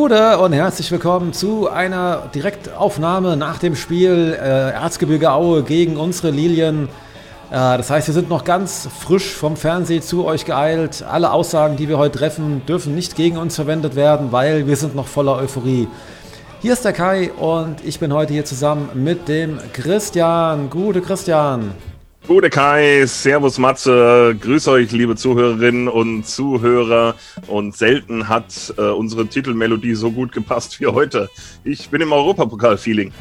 Gute und herzlich willkommen zu einer Direktaufnahme nach dem Spiel äh, Erzgebirge Aue gegen unsere Lilien. Äh, das heißt, wir sind noch ganz frisch vom Fernsehen zu euch geeilt. Alle Aussagen, die wir heute treffen, dürfen nicht gegen uns verwendet werden, weil wir sind noch voller Euphorie. Hier ist der Kai und ich bin heute hier zusammen mit dem Christian. Gute Christian. Gute Kai, Servus Matze, grüß euch liebe Zuhörerinnen und Zuhörer und selten hat äh, unsere Titelmelodie so gut gepasst wie heute. Ich bin im Europapokal-Feeling.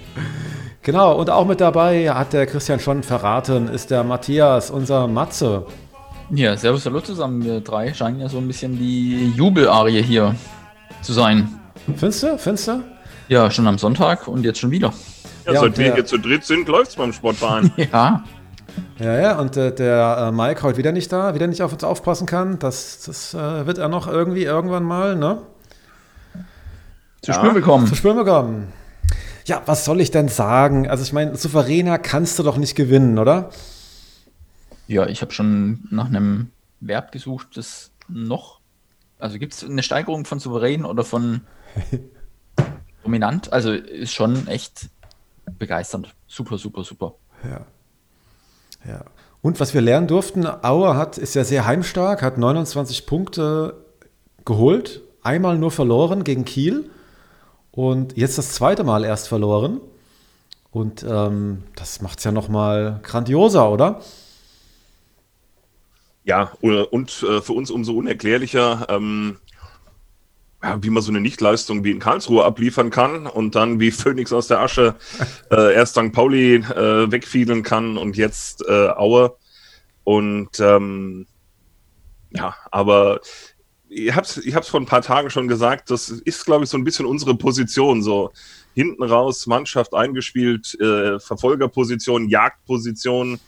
genau, und auch mit dabei hat der Christian schon verraten, ist der Matthias, unser Matze. Ja, servus, hallo zusammen. Wir drei scheinen ja so ein bisschen die Jubelarie hier zu sein. Findest du? Findest du? Ja, schon am Sonntag und jetzt schon wieder. Ja, ja seit wir hier zu dritt sind, läuft es beim Sportverein. ja. Ja, ja, und äh, der äh, Mike heute wieder nicht da, wieder nicht auf uns aufpassen kann. Das, das äh, wird er noch irgendwie irgendwann mal, ne? Zu ja. spüren bekommen. Zu spüren bekommen. Ja, was soll ich denn sagen? Also, ich meine, souveräner kannst du doch nicht gewinnen, oder? Ja, ich habe schon nach einem Verb gesucht, das noch. Also, gibt es eine Steigerung von souverän oder von dominant? Also, ist schon echt begeisternd. Super, super, super. Ja. Ja. Und was wir lernen durften, Auer hat, ist ja sehr heimstark, hat 29 Punkte geholt, einmal nur verloren gegen Kiel und jetzt das zweite Mal erst verloren. Und ähm, das macht es ja nochmal grandioser, oder? Ja, und äh, für uns umso unerklärlicher, ähm, wie man so eine Nichtleistung wie in Karlsruhe abliefern kann und dann wie Phoenix aus der Asche äh, erst St. Pauli äh, wegfiedeln kann und jetzt äh, Aue. Und ähm, ja, aber ich hab's, ich hab's vor ein paar Tagen schon gesagt, das ist, glaube ich, so ein bisschen unsere Position. So hinten raus, Mannschaft eingespielt, äh, Verfolgerposition, Jagdposition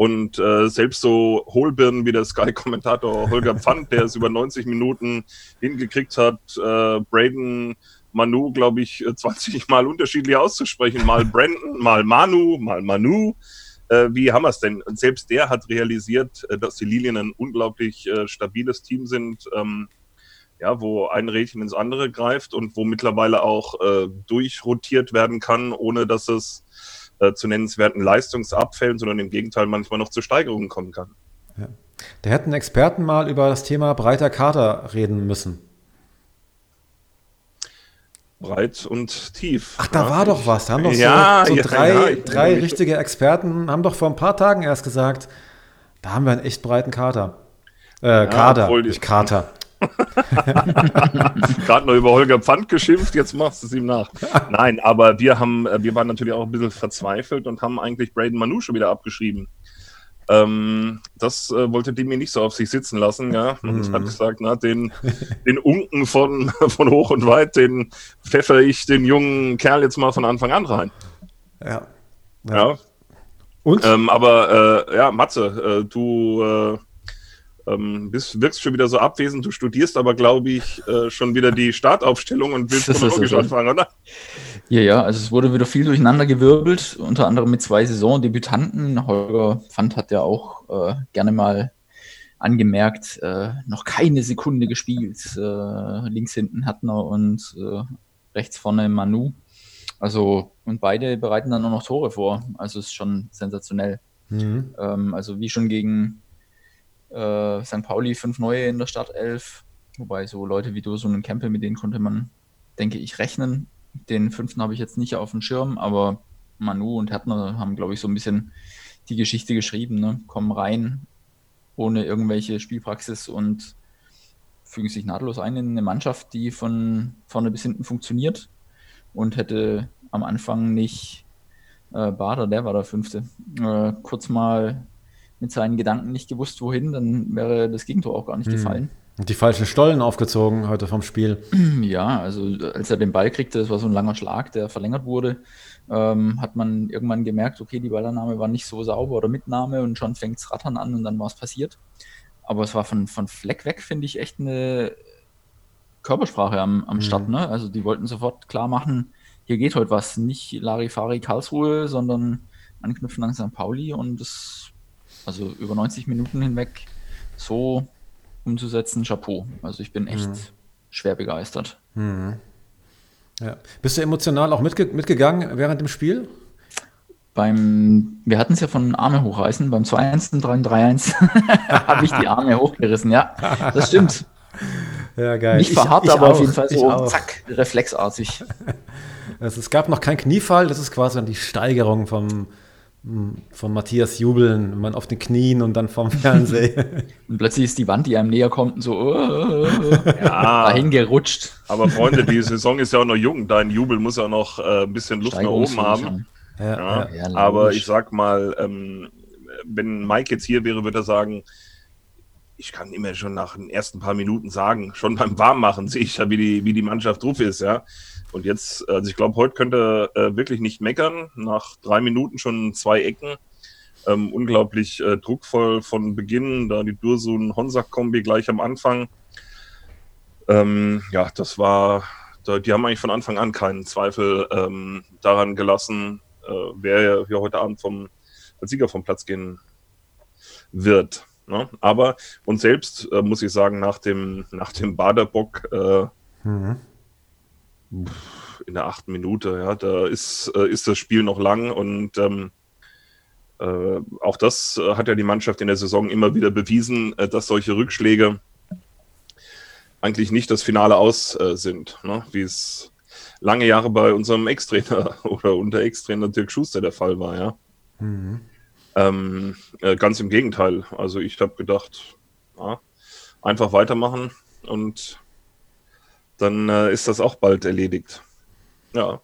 und äh, selbst so Hohlbirnen wie der Sky-Kommentator Holger Pfand, der es über 90 Minuten hingekriegt hat, äh, Braden Manu, glaube ich, 20 äh, Mal unterschiedlich auszusprechen. Mal Brandon, mal Manu, mal Manu. Äh, wie haben wir es denn? Und selbst der hat realisiert, äh, dass die Lilien ein unglaublich äh, stabiles Team sind. Ähm, ja, wo ein Rädchen ins andere greift und wo mittlerweile auch äh, durchrotiert werden kann, ohne dass es äh, zu nennenswerten Leistungsabfällen, sondern im Gegenteil manchmal noch zu Steigerungen kommen kann. Ja. Da hätten Experten mal über das Thema breiter Kader reden müssen. Breit und tief. Ach, da ja. war doch was. Da haben doch so, ja, so drei, drei richtige Experten, haben doch vor ein paar Tagen erst gesagt, da haben wir einen echt breiten Kader. Äh, Kader, nicht Kater. Gerade noch über Holger Pfand geschimpft, jetzt machst du es ihm nach. Nein, aber wir haben, äh, wir waren natürlich auch ein bisschen verzweifelt und haben eigentlich Braden Manu schon wieder abgeschrieben. Ähm, das äh, wollte Demi nicht so auf sich sitzen lassen, ja. Und mhm. hat gesagt, na, den, den Unken von, von hoch und weit, den pfeffer ich den jungen Kerl jetzt mal von Anfang an rein. Ja. Ja. ja. Und? Ähm, aber äh, ja, Matze, äh, du äh, ähm, bist, wirkst schon wieder so abwesend. Du studierst aber, glaube ich, äh, schon wieder die Startaufstellung und willst chronologisch anfangen, oder? Ja, ja, also es wurde wieder viel durcheinander gewirbelt, unter anderem mit zwei Saisondebütanten. Holger Pfand hat ja auch äh, gerne mal angemerkt, äh, noch keine Sekunde gespielt. Äh, links hinten Hattner und äh, rechts vorne Manu. Also, und beide bereiten dann auch noch Tore vor. Also es ist schon sensationell. Mhm. Ähm, also wie schon gegen äh, St. Pauli fünf neue in der Startelf. Wobei so Leute wie du, so einen Campbell, mit denen konnte man, denke ich, rechnen. Den fünften habe ich jetzt nicht auf dem Schirm, aber Manu und Hertner haben, glaube ich, so ein bisschen die Geschichte geschrieben. Ne? Kommen rein ohne irgendwelche Spielpraxis und fügen sich nahtlos ein in eine Mannschaft, die von vorne bis hinten funktioniert und hätte am Anfang nicht äh, Bader, der war der Fünfte, äh, kurz mal mit seinen Gedanken nicht gewusst, wohin, dann wäre das Gegentor auch gar nicht hm. gefallen. Und die falschen Stollen aufgezogen heute vom Spiel. Ja, also als er den Ball kriegte, das war so ein langer Schlag, der verlängert wurde, ähm, hat man irgendwann gemerkt, okay, die Ballannahme war nicht so sauber oder Mitnahme und schon fängt es rattern an und dann war es passiert. Aber es war von, von Fleck weg, finde ich, echt eine Körpersprache am, am mhm. Start. Ne? Also die wollten sofort klar machen, hier geht heute was. Nicht Larifari Karlsruhe, sondern anknüpfen an St. Pauli und das also über 90 Minuten hinweg so umzusetzen, Chapeau. Also ich bin echt mhm. schwer begeistert. Mhm. Ja. Bist du emotional auch mitge mitgegangen während dem Spiel? Beim, wir hatten es ja von Arme hochreißen, beim 2-1 und 3-1 habe ich die Arme hochgerissen, ja. Das stimmt. Ja, geil. Nicht verharrt, aber auch, auf jeden Fall so zack, reflexartig. Also es gab noch keinen Kniefall, das ist quasi dann die Steigerung vom, von Matthias Jubeln, man auf den Knien und dann vom Fernseher. und plötzlich ist die Wand, die einem näher kommt, und so uh, ja, dahin gerutscht. Aber Freunde, die Saison ist ja auch noch jung, dein Jubel muss ja noch äh, ein bisschen Luft nach oben haben. Ja, ja, ja, aber ich sag mal, ähm, wenn Mike jetzt hier wäre, würde er sagen, ich kann immer schon nach den ersten paar Minuten sagen, schon beim Warmmachen sehe ich ja, wie die, wie die Mannschaft drauf ist, ja. Und jetzt, also ich glaube, heute könnte äh, wirklich nicht meckern. Nach drei Minuten schon zwei Ecken. Ähm, unglaublich äh, druckvoll von Beginn, da die Dursun-Honsack-Kombi gleich am Anfang. Ähm, ja, das war, die haben eigentlich von Anfang an keinen Zweifel ähm, daran gelassen, äh, wer hier heute Abend vom, als Sieger vom Platz gehen wird. Ne? Aber uns selbst, äh, muss ich sagen, nach dem, nach dem Baderbock äh, mhm in der achten Minute, ja, da ist, äh, ist das Spiel noch lang und ähm, äh, auch das äh, hat ja die Mannschaft in der Saison immer wieder bewiesen, äh, dass solche Rückschläge eigentlich nicht das Finale aus sind, ne? wie es lange Jahre bei unserem Ex-Trainer oder unter Ex-Trainer Dirk Schuster der Fall war, ja. Mhm. Ähm, äh, ganz im Gegenteil. Also ich habe gedacht, ja, einfach weitermachen und dann äh, ist das auch bald erledigt. Ja.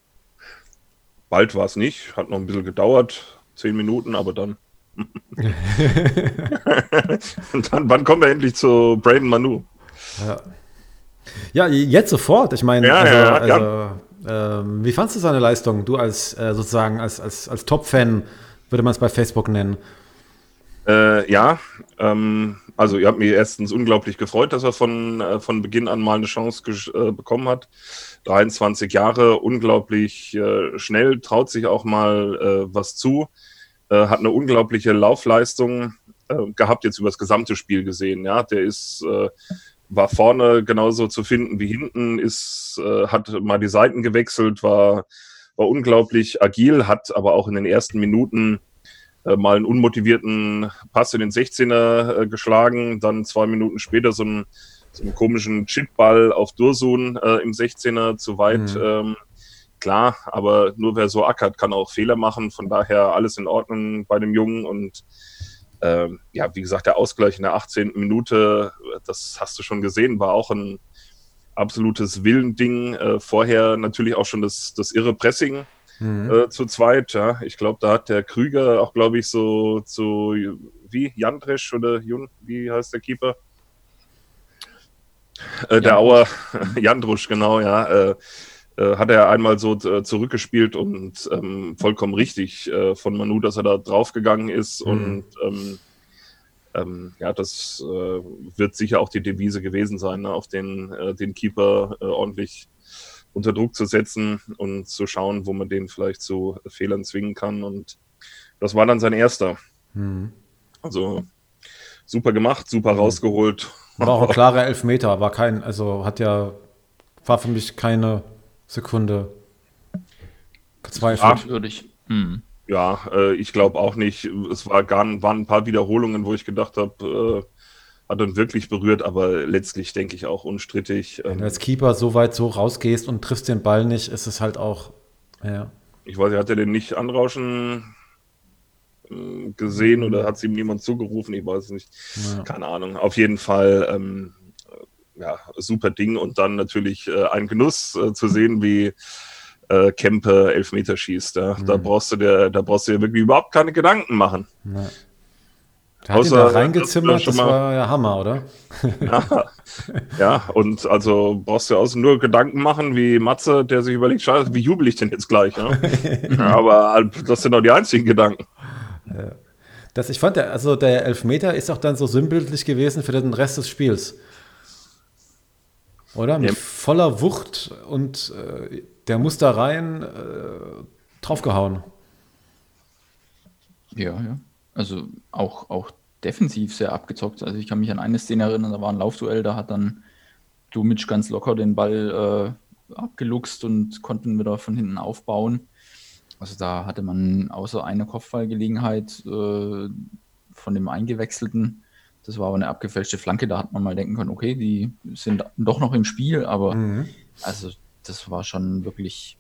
Bald war es nicht, hat noch ein bisschen gedauert, zehn Minuten, aber dann. Und dann, wann kommen wir endlich zu Braden Manu? Ja. ja, jetzt sofort. Ich meine, ja, also, ja, also äh, wie fandest du seine Leistung? Du als äh, sozusagen als, als, als Top-Fan, würde man es bei Facebook nennen. Äh, ja, ähm, also ihr habt mir erstens unglaublich gefreut, dass er von, äh, von Beginn an mal eine Chance äh, bekommen hat. 23 Jahre, unglaublich äh, schnell, traut sich auch mal äh, was zu, äh, hat eine unglaubliche Laufleistung gehabt, jetzt über das gesamte Spiel gesehen. Ja, der ist war vorne genauso zu finden wie hinten, ist, hat mal die Seiten gewechselt, war, war unglaublich agil, hat aber auch in den ersten Minuten äh, mal einen unmotivierten Pass in den 16er äh, geschlagen, dann zwei Minuten später so einen, so einen komischen Chipball auf Dursun äh, im 16er zu weit. Mhm. Ähm, klar, aber nur wer so ackert, kann auch Fehler machen. Von daher alles in Ordnung bei dem Jungen und ähm, ja, wie gesagt, der Ausgleich in der 18. Minute, das hast du schon gesehen, war auch ein absolutes Willending. Äh, vorher natürlich auch schon das, das irre Pressing mhm. äh, zu zweit. Ja. Ich glaube, da hat der Krüger auch, glaube ich, so zu, wie, Jandresch oder Jun, wie heißt der Keeper? Äh, der Auer, Jandrusch, genau, ja. Äh, äh, hat er einmal so äh, zurückgespielt und ähm, vollkommen richtig von Manu, dass er da draufgegangen ist. Mhm. Und ähm, ähm, ja, das äh, wird sicher auch die Devise gewesen sein, ne? auf den, äh, den Keeper äh, ordentlich unter Druck zu setzen und zu schauen, wo man den vielleicht zu Fehlern zwingen kann. Und das war dann sein erster. Mhm. Also super gemacht, super mhm. rausgeholt. War auch ein klarer Elfmeter, war kein, also hat ja, war für mich keine Sekunde gezweifelt. Mhm. Ja, äh, ich glaube auch nicht. Es war gar, waren ein paar Wiederholungen, wo ich gedacht habe, äh, hat dann wirklich berührt, aber letztlich denke ich auch unstrittig. Wenn du als Keeper so weit so rausgehst und triffst den Ball nicht, ist es halt auch, ja. Ich weiß, hat er den nicht anrauschen äh, gesehen oder hat es ihm niemand zugerufen? Ich weiß es nicht. Ja. Keine Ahnung. Auf jeden Fall, ähm, ja, super Ding und dann natürlich äh, ein Genuss äh, zu sehen, wie äh, Kempe Elfmeter schießt. Ja. Mhm. Da brauchst du dir, da brauchst du dir wirklich überhaupt keine Gedanken machen. Ja. Der hat Außer, ihn da reingezimmert, das, war ja Hammer, oder? Ja, ja, und also brauchst du außen nur Gedanken machen, wie Matze, der sich überlegt, scheiße, wie jubel ich denn jetzt gleich? Ja? aber das sind doch die einzigen Gedanken. Das, ich fand, der, also der Elfmeter ist auch dann so sinnbildlich gewesen für den Rest des Spiels. Oder? Mit ja. voller Wucht und äh, der muss da rein äh, draufgehauen. Ja, ja. Also auch, auch defensiv sehr abgezockt. Also ich kann mich an eine Szene erinnern, da war ein Laufduell, da hat dann Dumic ganz locker den Ball äh, abgeluchst und konnten wieder von hinten aufbauen. Also da hatte man außer einer Kopfballgelegenheit äh, von dem Eingewechselten, das war aber eine abgefälschte Flanke, da hat man mal denken können, okay, die sind doch noch im Spiel, aber mhm. also das war schon wirklich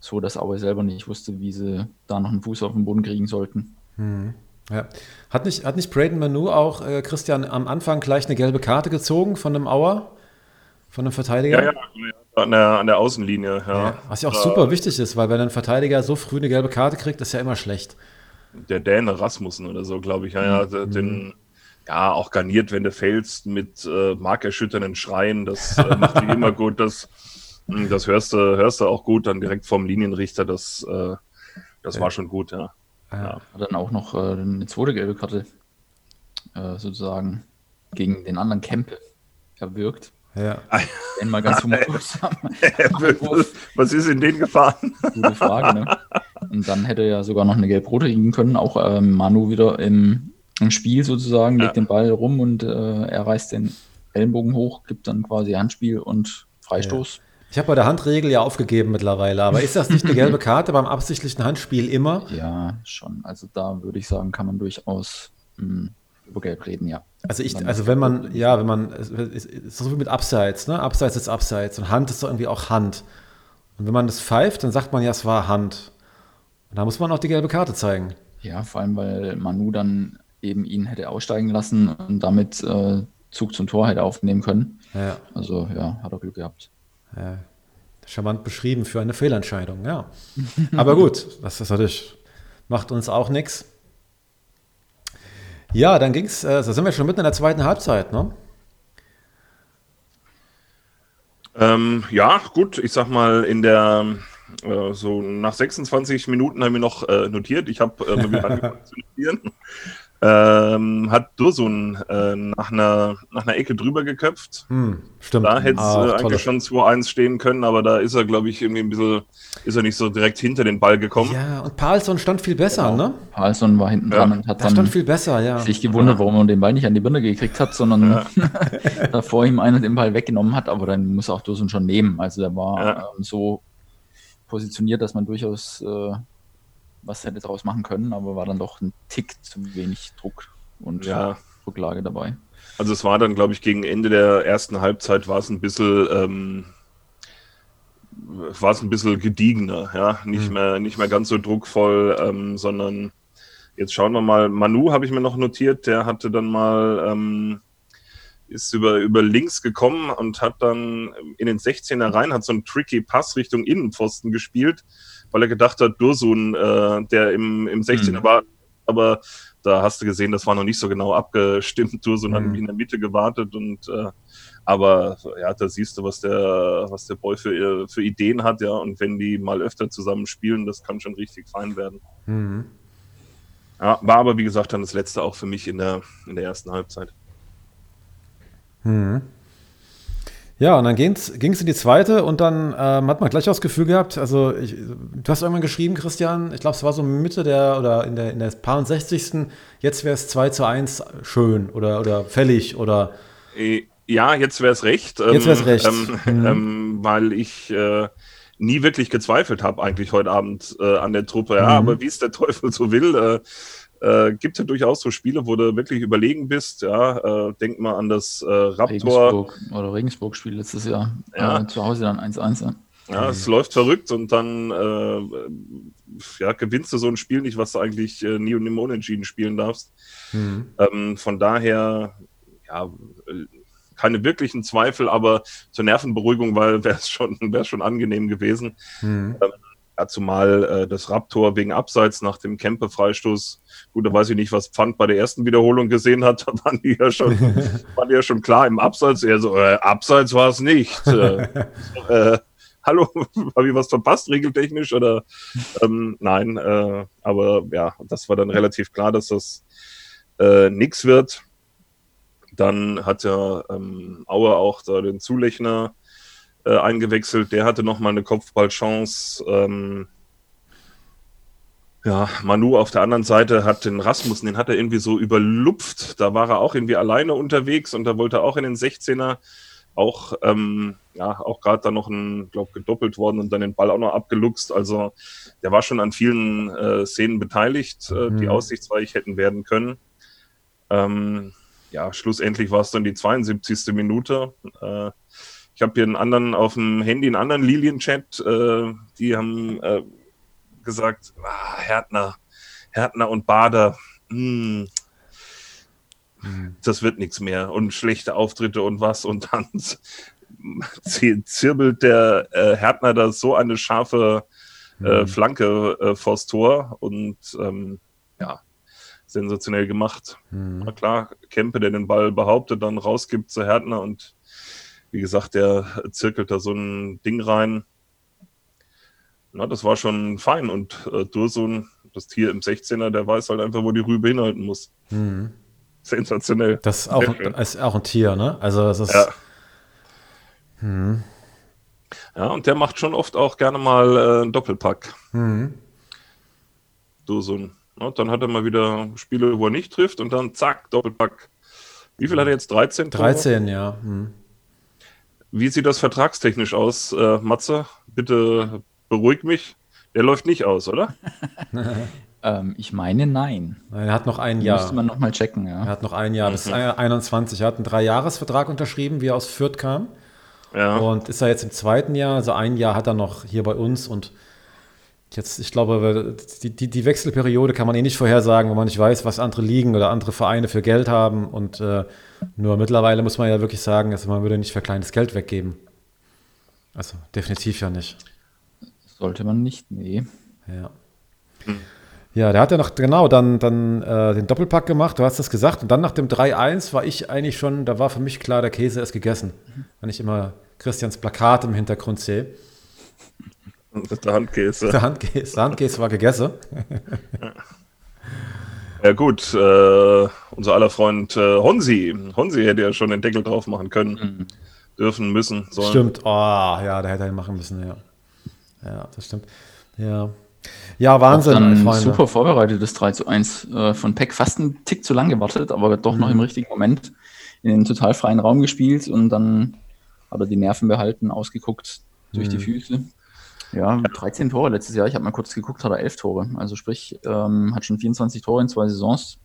so, dass Aue selber nicht wusste, wie sie da noch einen Fuß auf den Boden kriegen sollten. Mhm. Ja. Hat nicht, hat nicht Braden Manu auch, äh, Christian, am Anfang gleich eine gelbe Karte gezogen von einem Auer? Von einem Verteidiger? Ja, ja, an der, an der Außenlinie, ja. ja. Was ja auch super wichtig ist, weil wenn ein Verteidiger so früh eine gelbe Karte kriegt, ist ja immer schlecht. Der Däne Rasmussen oder so, glaube ich, ja, ja, mhm. den, ja, auch garniert, wenn du fällst mit äh, markerschütternden Schreien, das äh, macht dich immer gut, das, hm, das hörst du, hörst du auch gut dann direkt vom Linienrichter, das, äh, das war schon gut, ja. Ja. Hat dann auch noch äh, eine zweite gelbe Karte äh, sozusagen gegen den anderen Kempe erwirkt. Ja. Den mal ganz humorlos Was ist in den gefahren? Gute Frage, ne? Und dann hätte er sogar noch eine gelb-rote liegen können. Auch ähm, Manu wieder im, im, Spiel sozusagen, legt ja. den Ball rum und äh, er reißt den Ellenbogen hoch, gibt dann quasi Handspiel und Freistoß. Ja. Ich habe bei der Handregel ja aufgegeben mittlerweile, aber ist das nicht eine gelbe Karte beim absichtlichen Handspiel immer? Ja, schon. Also da würde ich sagen, kann man durchaus mh, hm, über Gelb reden, ja. Also ich, also wenn man, ja, wenn man, es ist so wie mit Abseits, ne? Abseits ist Abseits und Hand ist doch irgendwie auch Hand. Und wenn man das pfeift, dann sagt man ja, es war Hand. Und da muss man auch die gelbe Karte zeigen. Ja, vor allem, weil Manu dann eben ihn hätte aussteigen lassen und damit äh, Zug zum Tor hätte aufnehmen können. Ja. Also ja, hat er Glück gehabt. Ja, charmant beschrieben für eine Fehlentscheidung, ja. Aber gut, das ist natürlich, macht uns auch nichts. Ja, dann ging es, äh, da sind wir schon mitten in der zweiten Halbzeit, ne? Ähm, ja, gut, ich sag mal, in der, äh, so nach 26 Minuten haben wir noch äh, notiert. Ich habe äh, mal angefangen zu notieren ähm, hat Dursun äh, nach, einer, nach einer Ecke drüber geköpft. Hm, stimmt. Da hätte es ah, eigentlich schon 2-1 stehen können, aber da ist er, glaube ich, irgendwie ein bisschen, ist er nicht so direkt hinter den Ball gekommen. Ja, und Palsson stand viel besser, genau. ne? Palsson war hinten dran und hat dann stand viel besser, ja. sich gewundert, warum er den Ball nicht an die Birne gekriegt hat, sondern ja. da vor ihm einer den Ball weggenommen hat, aber dann muss auch Dursun schon nehmen. Also der war ja. ähm, so positioniert, dass man durchaus äh, was hätte daraus machen können, aber war dann doch ein Tick zu wenig Druck und ja. Rücklage dabei. Also es war dann, glaube ich, gegen Ende der ersten Halbzeit war es ein bisschen, ähm, war es ein bisschen gediegener, ja, nicht mhm. mehr, nicht mehr ganz so druckvoll, ähm, sondern jetzt schauen wir mal. Manu habe ich mir noch notiert, der hatte dann mal ähm, ist über, über links gekommen und hat dann in den 16er rein, hat so einen tricky Pass Richtung Innenpfosten gespielt weil er gedacht hat, Dursun, äh, der im, im 16er mhm. war, aber da hast du gesehen, das war noch nicht so genau abgestimmt. Dursun mhm. hat in der Mitte gewartet und äh, aber ja, da siehst du, was der, was der Boy für, für Ideen hat, ja, und wenn die mal öfter zusammen spielen, das kann schon richtig fein werden. Mhm. Ja, war aber wie gesagt dann das letzte auch für mich in der, in der ersten Halbzeit. Mhm. Ja, und dann ging es in die zweite und dann ähm, hat man gleich auch das Gefühl gehabt, also ich, du hast irgendwann geschrieben, Christian, ich glaube, es war so Mitte der oder in der, in der paar 60. Jetzt wäre es 2 zu 1 schön oder, oder fällig oder. Äh, ja, jetzt wäre es recht. Jetzt wäre es recht. Ähm, mhm. ähm, weil ich äh, nie wirklich gezweifelt habe, eigentlich heute Abend äh, an der Truppe. Ja, mhm. aber wie es der Teufel so will, äh, äh, gibt ja durchaus so Spiele, wo du wirklich überlegen bist. Ja, äh, denk mal an das äh, Raptor. Regensburg oder Regensburg-Spiel letztes Jahr. Ja. Äh, zu Hause dann 1-1. Ja. ja, es läuft verrückt und dann äh, ja, gewinnst du so ein Spiel nicht, was du eigentlich äh, nie und nimmer unentschieden spielen darfst. Mhm. Ähm, von daher, ja, keine wirklichen Zweifel, aber zur Nervenberuhigung, weil wäre es schon, schon angenehm gewesen. Mhm. Ähm, ja, zumal äh, das Raptor wegen Abseits nach dem Kempe-Freistoß, gut, da weiß ich nicht, was Pfand bei der ersten Wiederholung gesehen hat, da waren die ja schon, waren die ja schon klar im Abseits. Er so, äh, Abseits war es nicht. äh, äh, hallo, habe ich was verpasst, regeltechnisch? Oder ähm, nein, äh, aber ja, das war dann relativ klar, dass das äh, nix wird. Dann hat ja ähm, Auer auch da den Zulechner äh, eingewechselt. Der hatte nochmal eine Kopfballchance. Ähm, ja, Manu auf der anderen Seite hat den Rasmussen, den hat er irgendwie so überlupft. Da war er auch irgendwie alleine unterwegs und da wollte er auch in den 16er. auch, ähm, ja, auch gerade dann noch ein, glaube gedoppelt worden und dann den Ball auch noch abgeluchst. Also der war schon an vielen äh, Szenen beteiligt, äh, die Mhm. aussichtsreich hätten werden können. Ähm, ja, schlussendlich war es dann die 72. Minute. Äh, ich habe hier einen anderen auf dem Handy, einen anderen Lilien-Chat, äh, die haben äh, gesagt, ah, Härtner, Härtner und Bader, hm, das wird nichts mehr und schlechte Auftritte und was und dann zi- zirbelt der äh, Härtner da so eine scharfe äh, Flanke äh, vors Tor und ähm, ja, sensationell gemacht. Mhm. Na klar, Kempe, der den Ball behauptet, dann rausgibt zu Härtner und wie gesagt, der zirkelt da so ein Ding rein. Na, das war schon fein und äh, Dursun, das Tier im 16er, der weiß halt einfach, wo die Rübe hinhalten muss. Mhm. Sensationell. Das ist auch, ist auch ein Tier, ne? Also es ist. Ja. Ja, und der macht schon oft auch gerne mal äh, einen Doppelpack. Mhm. Dursun. Ja, dann hat er mal wieder Spiele, wo er nicht trifft und dann zack, Doppelpack. Wie viel hat er jetzt? 13? Tore? 13, ja. Mhm. Wie sieht das vertragstechnisch aus, äh, Matze? Bitte beruhig mich. Der läuft nicht aus, oder? Ähm, ich meine, nein. Nein, Er hat noch ein Müsste Jahr. man nochmal checken, Er ja. hat noch ein Jahr, bis Mhm. 21. Er hat einen Dreijahresvertrag unterschrieben, wie er aus Fürth kam. Ja. Und ist er jetzt im zweiten Jahr, also ein Jahr hat er noch hier bei uns und jetzt, ich glaube, die, die, die Wechselperiode kann man eh nicht vorhersagen, wenn man nicht weiß, was andere Ligen oder andere Vereine für Geld haben. Und äh, nur mittlerweile muss man ja wirklich sagen, also man würde nicht für kleines Geld weggeben. Also definitiv ja nicht. Sollte man nicht, nee. Ja. Ja, der hat ja noch genau dann, dann äh, den Doppelpack gemacht, du hast das gesagt. Und dann nach dem 3-1 war ich eigentlich schon, da war für mich klar, der Käse ist gegessen. Wenn ich immer Christians Plakat im Hintergrund sehe. Der Handkäse. Der Handkäse, der Handkäse war gegessen. Ja gut, äh, unser aller Freund äh, Honsi. Honsi hätte ja schon den Deckel drauf machen können, dürfen, müssen, sollen. Stimmt. Oh, ja, der hätte ihn machen müssen, ja. Ja, das stimmt. Ja. Ja, Wahnsinn, Dann Freunde. super vorbereitetes 3 zu 1 äh, von Peck. Fast einen Tick zu lang gewartet, aber doch noch im richtigen Moment in den total freien Raum gespielt und dann hat er die Nerven behalten, ausgeguckt durch die Füße. Ja, 13 Tore letztes Jahr. Ich habe mal kurz geguckt, hat er 11 Tore. Also sprich, ähm, hat schon 24 Tore in zwei Saisons.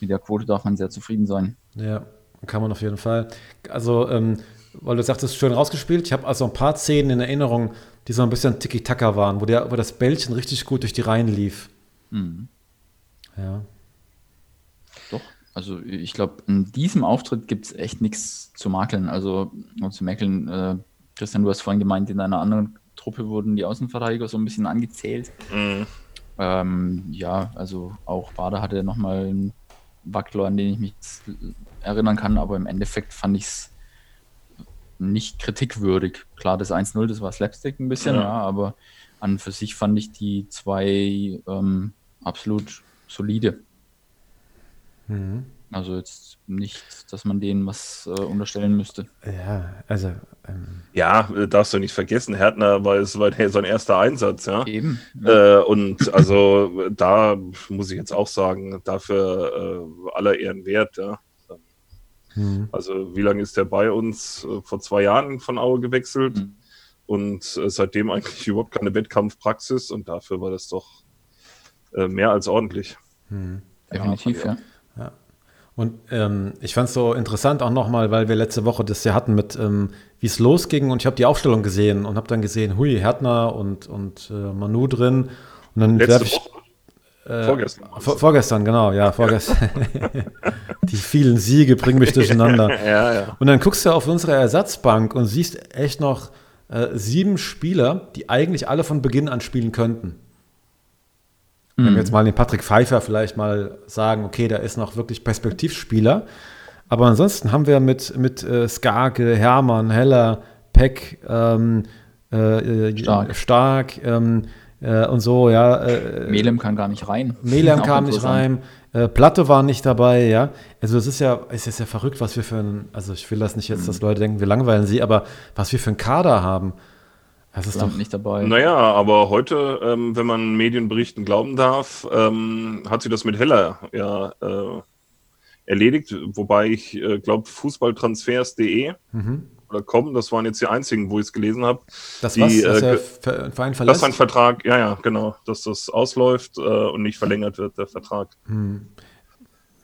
Mit der Quote darf man sehr zufrieden sein. Ja, kann man auf jeden Fall. Also, ähm, weil du sagtest, schön rausgespielt. Ich habe also ein paar Szenen in Erinnerung, die so ein bisschen Tiki-Taka waren, wo, der, wo das Bällchen richtig gut durch die Reihen lief. Mhm. Ja. Doch. Also ich glaube, in diesem Auftritt gibt es echt nichts zu makeln. Also zu mäkeln, äh, Christian, du hast vorhin gemeint, in einer anderen Truppe wurden die Außenverteidiger so ein bisschen angezählt. Mhm. Ähm, ja, also auch Bader hatte nochmal einen Wackler, an den ich mich erinnern kann, aber im Endeffekt fand ich es nicht kritikwürdig. Klar, das 1-0, das war Slapstick ein bisschen, Ja. ja. aber an und für sich fand ich die zwei ähm, absolut solide. Mhm. Also jetzt nicht, dass man denen was äh, unterstellen müsste. Ja, also, ähm, Ja, äh, darfst du nicht vergessen, Härtner war es war sein erster Einsatz, ja. Eben. Äh, und also da muss ich jetzt auch sagen, dafür äh, aller Ehren wert, ja. hm. Also wie lange ist der bei uns? Äh, Vor zwei Jahren von Aue gewechselt Mhm. und äh, seitdem eigentlich überhaupt keine Wettkampfpraxis und dafür war das doch mehr als ordentlich. Hm. Definitiv, ja. Und ähm, ich fand es so interessant auch nochmal, weil wir letzte Woche das ja hatten mit, ähm, wie es losging und ich habe die Aufstellung gesehen und habe dann gesehen, hui, Härtner und, und äh, Manu drin. Und dann Letzte ich, Woche, äh, vorgestern. Vor, vorgestern, genau, ja, vorgestern. die vielen Siege bringen mich durcheinander. ja, ja. Und dann guckst du auf unsere Ersatzbank und siehst echt noch äh, sieben Spieler, die eigentlich alle von Beginn an spielen könnten. Wenn wir jetzt mal den Patrick Pfeiffer vielleicht mal sagen, okay, der ist noch wirklich Perspektivspieler. Aber ansonsten haben wir mit, mit äh, Skarke, Hermann, Heller, Peck, ähm, äh, äh, Stark. Stark ähm, äh, und so, ja. Äh, Melem kann gar nicht rein. Melem kam nicht rein, äh, Platte war nicht dabei, ja. Also es ist ja, es ist ja verrückt, was wir für ein, also ich will das nicht jetzt, Mhm. dass Leute denken, wir langweilen sie, aber was wir für einen Kader haben. Das ist Blank doch, nicht dabei. Naja, aber heute, ähm, wenn man Medienberichten glauben darf, ähm, hat sie das mit Heller ja äh, erledigt, wobei ich äh, glaube, fußballtransfers.de mhm. oder kommen. Das waren jetzt die einzigen, wo ich es gelesen habe. Das die, was, dass äh, der Verein dass verlässt? sein Vertrag, ja, ja, genau, dass das ausläuft äh, und nicht verlängert wird, der Vertrag.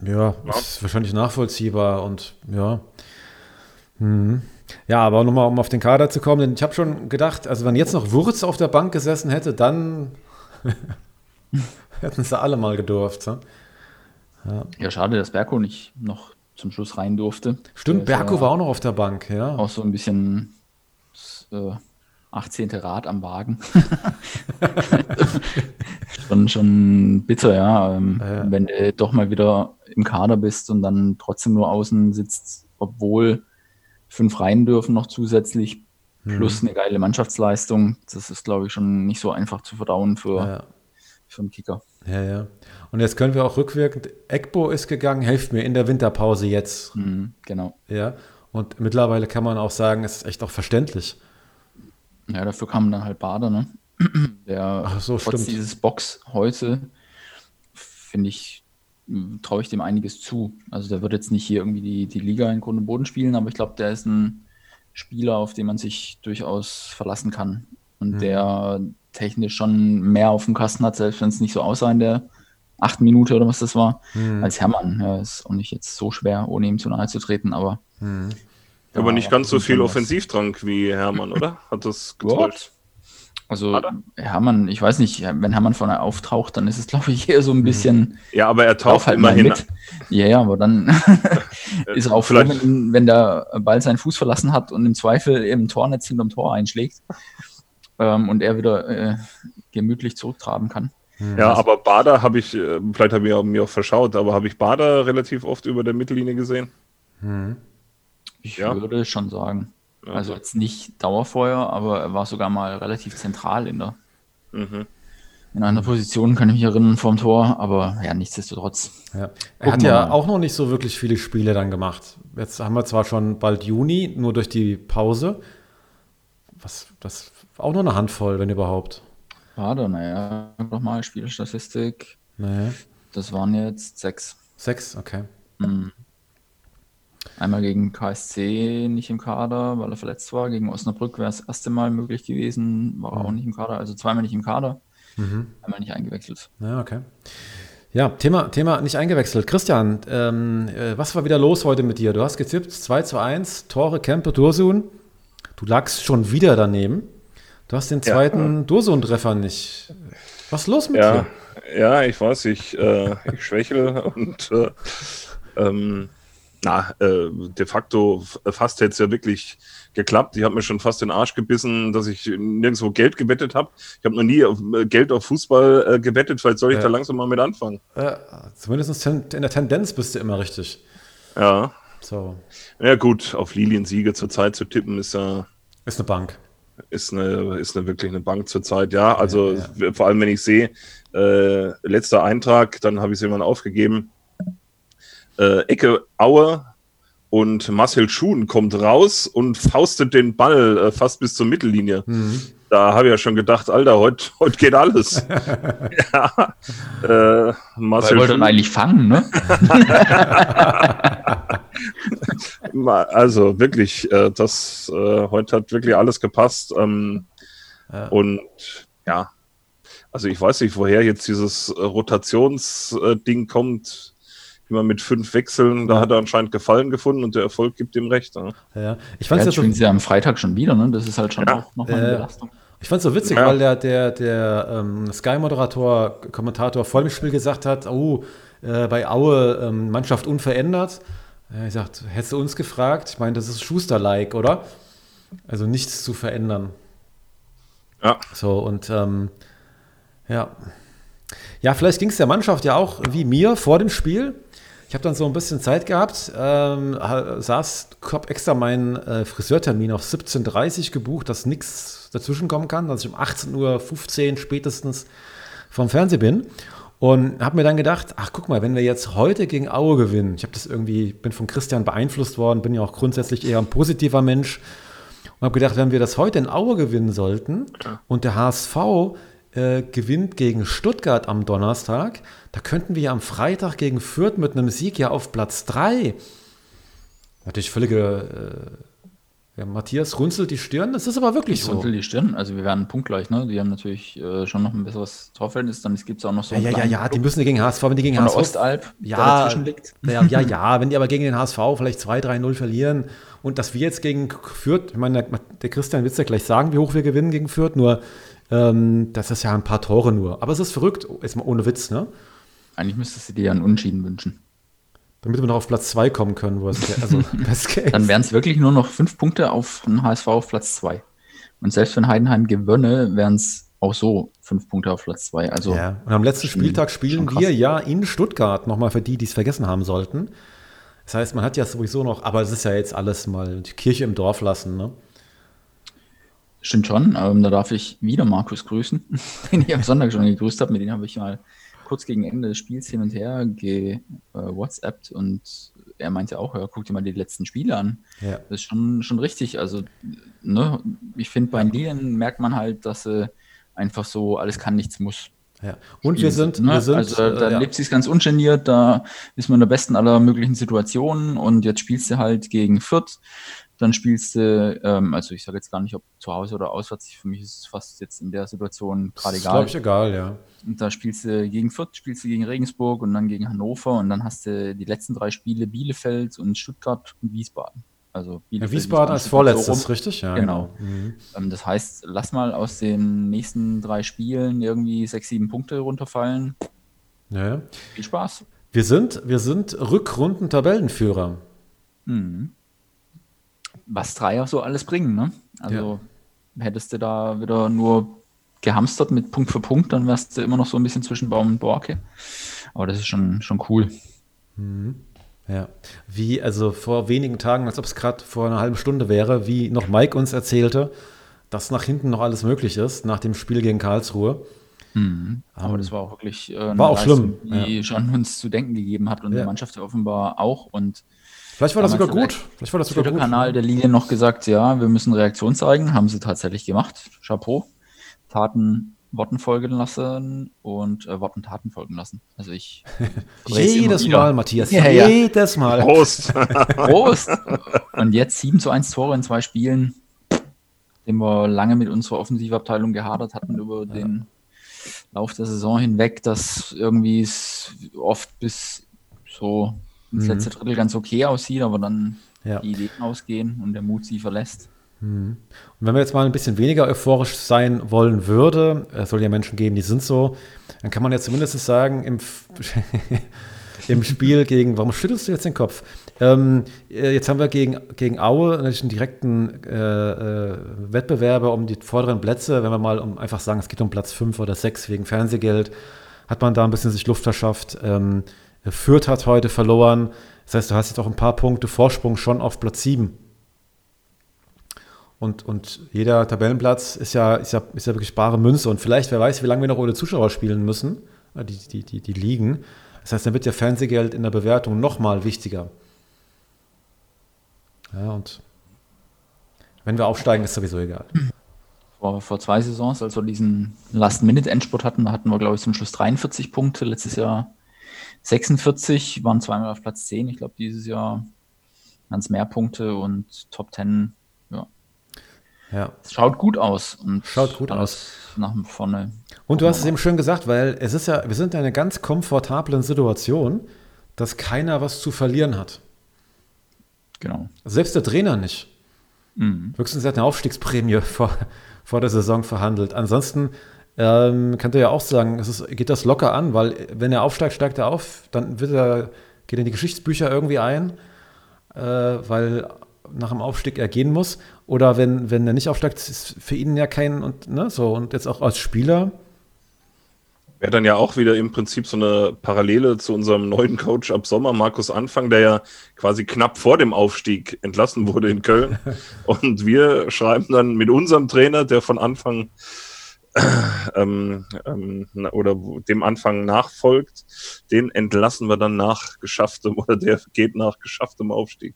Ja, ist wahrscheinlich nachvollziehbar und ja. Mhm. Ja, aber nochmal, um auf den Kader zu kommen, denn ich habe schon gedacht, also wenn jetzt noch Wurz auf der Bank gesessen hätte, dann hätten sie alle mal gedurft. Ne? Ja, schade, dass Berko nicht noch zum Schluss rein durfte. Stimmt, Der Berko ja war auch noch auf der Bank, ja. auch so ein bisschen das, äh, 18. Rad am Wagen. schon, schon bitter, ja. Ähm, Ja. Wenn du doch mal wieder im Kader bist und dann trotzdem nur außen sitzt, obwohl fünf rein dürfen noch zusätzlich, plus Mhm. eine geile Mannschaftsleistung. Das ist, glaube ich, schon nicht so einfach zu verdauen für, Ja, für einen Kicker. ja, ja. Und jetzt können wir auch rückwirkend, Egbo ist gegangen, helft mir in der Winterpause jetzt. Mhm, genau. Ja. Und mittlerweile kann man auch sagen, es ist echt auch verständlich. Ja, dafür kam dann halt Bader, ne? Der Ach so, trotz stimmt. dieses Box heute, finde ich, traue ich dem einiges zu. Also der wird jetzt nicht hier irgendwie die, die Liga in Grund und Boden spielen, aber ich glaube, der ist ein Spieler, auf den man sich durchaus verlassen kann. Und Mhm. der technisch schon mehr auf dem Kasten hat, selbst wenn es nicht so aussah in der achten Minute oder was das war, Mhm. als Hermann. Ja, ist auch nicht jetzt so schwer, ohne ihm zu nahe zu treten, aber. Mhm. Aber Ja, nicht ganz so viel. Offensivdrang wie Hermann, oder? Hat das getäuscht? Also Hat er? Hermann, ich weiß nicht, wenn Hermann vorne auftaucht, dann ist es, glaube ich, eher so ein Mhm. bisschen Ja, aber er taucht halt mal immerhin. mit. Ja, ja, aber dann ist er auch froh, vielleicht- wenn, wenn der Ball seinen Fuß verlassen hat und im Zweifel im Tornetz hinterm Tor einschlägt ähm, und er wieder äh, gemütlich zurücktraben kann. Ja, aber Bader habe ich, äh, vielleicht habe ich mir auch verschaut, aber habe ich Bader relativ oft über der Mittellinie gesehen. Ich Ja. würde schon sagen. Ja. Also jetzt nicht Dauerfeuer, aber er war sogar mal relativ zentral in der Mhm. in einer Position, kann ich mich erinnern, vorm Tor, aber ja, nichtsdestotrotz. Ja. Er Gucken hat ja mal. auch noch nicht so wirklich viele Spiele dann gemacht. Jetzt haben wir zwar schon bald Juni, nur durch die Pause. Was, das auch nur eine Handvoll, wenn überhaupt. Warte, naja, doch mal Spielstatistik. Naja. Das waren jetzt sechs. Sechs, okay. Mhm. Einmal gegen KSC nicht im Kader, weil er verletzt war. Gegen Osnabrück wäre es das erste Mal möglich gewesen, war er auch nicht im Kader. Also zweimal nicht im Kader, einmal nicht eingewechselt. Ja, okay. Ja, Thema, Thema nicht eingewechselt. Christian, ähm, äh, was war wieder los heute mit dir? Du hast getippt 2 zu 1, Tore Kempe, Dursun. Du lagst schon wieder daneben. Du hast den Ja. zweiten Dursun-Treffer nicht. Was ist los mit Ja, dir? ja, ich weiß, ich, äh, ich schwächle und äh, ähm, na, äh, de facto fast hätte es ja wirklich geklappt. Ich habe mir schon fast den Arsch gebissen, dass ich nirgendwo Geld gewettet habe. Ich habe noch nie auf, äh, Geld auf Fußball äh, gewettet. Vielleicht soll ich Ja. da langsam mal mit anfangen. Zumindest in der Tendenz bist du immer richtig. Ja, So, ja gut, auf Liliensiege zurzeit zu tippen ist ja ist eine Bank. ist eine, ist eine wirklich eine Bank zurzeit. Ja, also Ja, vor allem, wenn ich sehe, äh, letzter Eintrag, dann habe ich es irgendwann aufgegeben. Äh, Ecke Aue und Marcel Schuhn kommt raus und faustet den Ball äh, fast bis zur Mittellinie. Da habe ich ja schon gedacht, Alter, heute heut geht alles. ja, äh, Weil Marcel er wollte ihn Schuhn, eigentlich fangen, ne? Also wirklich, äh, das äh, heute hat wirklich alles gepasst. Ähm, Ja. Und ja, also ich weiß nicht, woher jetzt dieses äh, Rotationsding kommt, wie man mit fünf Wechseln, da hat er anscheinend Gefallen gefunden und der Erfolg gibt ihm recht. Ne? Ja. Ich Ja, fand es jetzt ja spielen so, sie ja am Freitag schon wieder, ne? Das ist halt schon Ja. auch nochmal eine Äh, Belastung. ich fand's so witzig, Ja. weil der, der, der ähm, Sky-Moderator, Kommentator vor dem Spiel gesagt hat, oh, äh, bei Aue ähm, Mannschaft unverändert. Ja, ich sagte, hättest du uns gefragt? Ich meine, das ist Schuster-like, oder? Also nichts zu verändern. Ja, So, und ähm, ja. Ja, vielleicht ging es der Mannschaft ja auch wie mir vor dem Spiel. Ich habe dann so ein bisschen Zeit gehabt, ähm, saß, habe extra meinen äh, Friseurtermin auf 17.30 Uhr gebucht, dass nichts dazwischen kommen kann, dass ich um 18.15 Uhr spätestens vom Fernseher bin. Und habe mir dann gedacht, ach guck mal, wenn wir jetzt heute gegen Aue gewinnen, ich habe das irgendwie, bin von Christian beeinflusst worden, bin ja auch grundsätzlich eher ein positiver Mensch und habe gedacht, wenn wir das heute in Aue gewinnen sollten und der HSV äh, gewinnt gegen Stuttgart am Donnerstag, da könnten wir ja am Freitag gegen Fürth mit einem Sieg ja auf Platz 3. Natürlich völlige Ja, Matthias runzelt die Stirn, das ist aber wirklich Ich so. runzel die Stirn, also wir werden punktgleich, ne? Die haben natürlich äh, schon noch ein besseres Torverhältnis, dann gibt es auch noch so Ja, ja, ja, ja, die müssen gegen HSV, wenn die gegen von HSV. Ostalb, Ja. der dazwischen liegt. Ja, ja, ja, wenn die aber gegen den HSV vielleicht 2-3-0 verlieren und dass wir jetzt gegen Fürth, ich meine, der, der Christian wird es ja gleich sagen, wie hoch wir gewinnen gegen Fürth, nur ähm, das ist ja ein paar Tore nur. Aber es ist verrückt, jetzt mal ohne Witz, ne? Eigentlich müsstest du dir ja einen Unschieden wünschen. Damit wir noch auf Platz 2 kommen können, wo es also. Dann wären es wirklich nur noch fünf Punkte auf den HSV auf Platz zwei. Und selbst wenn Heidenheim gewönne, wären es auch so fünf Punkte auf Platz zwei. Also Ja, und am letzten Spieltag spielen wir ja in Stuttgart, nochmal für die, die es vergessen haben sollten. Das heißt, man hat ja sowieso noch, aber es ist ja jetzt alles mal die Kirche im Dorf lassen, ne? Stimmt schon. Ähm, da darf ich wieder Markus grüßen, den ich am Sonntag schon gegrüßt habe. Mit dem habe ich mal kurz gegen Ende des Spiels hin und her ge äh, und er meinte auch, ja, guck dir mal die letzten Spiele an. Ja. Das ist schon, schon richtig. Also, ne, ich finde, bei Lilien merkt man halt, dass sie einfach so alles kann, nichts muss. ja. Und wir sind, Ne? wir sind, also da äh, ja. lebt sie ganz ungeniert, da ist man in der besten aller möglichen Situationen und jetzt spielst du halt gegen Fürth, dann spielst du, ähm, also ich sage jetzt gar nicht, ob zu Hause oder auswärts, für mich ist es fast jetzt in der Situation gerade ist, egal. glaube ich, egal, ja. Und da spielst du gegen Fürth, spielst du gegen Regensburg und dann gegen Hannover und dann hast du die letzten drei Spiele Bielefeld und Stuttgart und Wiesbaden. Also ja Bielefeld, Wiesbaden als so vorletztes, rum. richtig? Ja, Genau. Mhm. Ähm, Das heißt, lass mal aus den nächsten drei Spielen irgendwie sechs, sieben Punkte runterfallen. Ja, ja. Viel Spaß. Wir sind, wir sind Rückrunden-Tabellenführer. Mhm. Was Dreier so alles bringen, ne? Also hättest du da wieder nur gehamstert mit Punkt für Punkt, dann wärst du immer noch so ein bisschen zwischen Baum und Borke. Aber das ist schon, schon cool. Ja. Wie, also vor wenigen Tagen, als ob es gerade vor einer halben Stunde wäre, wie noch Mike uns erzählte, dass nach hinten noch alles möglich ist, nach dem Spiel gegen Karlsruhe. Aber das war auch wirklich äh, eine War auch schlimm, die schon uns zu denken gegeben hat und Ja. die Mannschaft ja offenbar auch. Und Vielleicht war das sogar gut. Vielleicht war das sogar gut. Twitter-Kanal der Linie noch gesagt, ja, wir müssen Reaktion zeigen. Haben sie tatsächlich gemacht. Chapeau. Taten Worten folgen lassen und äh, Worten Taten folgen lassen. Also ich Jedes. Mal, Matthias. Ja, ja. Jedes Mal. Prost! Prost! Und jetzt 7 zu 1 Tore in zwei Spielen, dem wir lange mit unserer Offensivabteilung gehadert hatten über den Lauf der Saison hinweg, dass irgendwie es oft bis so ins letzte Drittel ganz okay aussieht, aber dann Ja. die Ideen ausgehen und der Mut sie verlässt. Und wenn wir jetzt mal ein bisschen weniger euphorisch sein wollen würde, es soll ja Menschen geben, die sind so, dann kann man ja zumindest sagen, im, im Spiel gegen, warum schüttelst du jetzt den Kopf? Ähm, äh, jetzt haben wir gegen, gegen Aue natürlich einen direkten äh, äh, Wettbewerber um die vorderen Plätze, wenn wir mal um, einfach sagen, es geht um Platz 5 oder 6 wegen Fernsehgeld, hat man da ein bisschen sich Luft verschafft. Ähm, Fürth hat heute verloren, das heißt, du hast jetzt auch ein paar Punkte Vorsprung schon auf Platz 7. Und, und jeder Tabellenplatz ist ja, ist, ja, ist ja wirklich bare Münze. Und vielleicht, wer weiß, wie lange wir noch ohne Zuschauer spielen müssen, äh, die, die, die, die liegen. Das heißt, dann wird ja Fernsehgeld in der Bewertung nochmal wichtiger. Ja, und wenn wir aufsteigen, ist sowieso egal. Vor, vor zwei Saisons, als wir diesen Last-Minute-Endspurt hatten, da hatten wir, glaube ich, zum Schluss 43 Punkte. Letztes Jahr 46, waren zweimal auf Platz 10. Ich glaube, dieses Jahr ganz mehr Punkte und Top 10. Ja, Ja. es schaut gut aus. Und Schaut gut alles Nach vorne. Und du hast es eben schön gesagt, weil es ist ja, wir sind in einer ganz komfortablen Situation, dass keiner was zu verlieren hat. Genau. Selbst der Trainer nicht. Mhm. Höchstens er hat eine Aufstiegsprämie vor, vor der Saison verhandelt. Ansonsten ähm, kann er ja auch sagen, es ist, geht das locker an, weil wenn er aufsteigt, steigt er auf, dann wird er, geht er in die Geschichtsbücher irgendwie ein, äh, weil nach dem Aufstieg er gehen muss. Oder wenn, wenn er nicht aufsteigt, ist für ihn ja kein und ne, so und jetzt auch als Spieler. Wäre dann ja auch wieder im Prinzip so eine Parallele zu unserem neuen Coach ab Sommer, Markus Anfang, der ja quasi knapp vor dem Aufstieg entlassen wurde in Köln. Und wir schreiben dann mit unserem Trainer, der von Anfang ähm, ähm, oder dem Anfang nachfolgt, den entlassen wir dann nach geschafftem oder der geht nach geschafftem Aufstieg.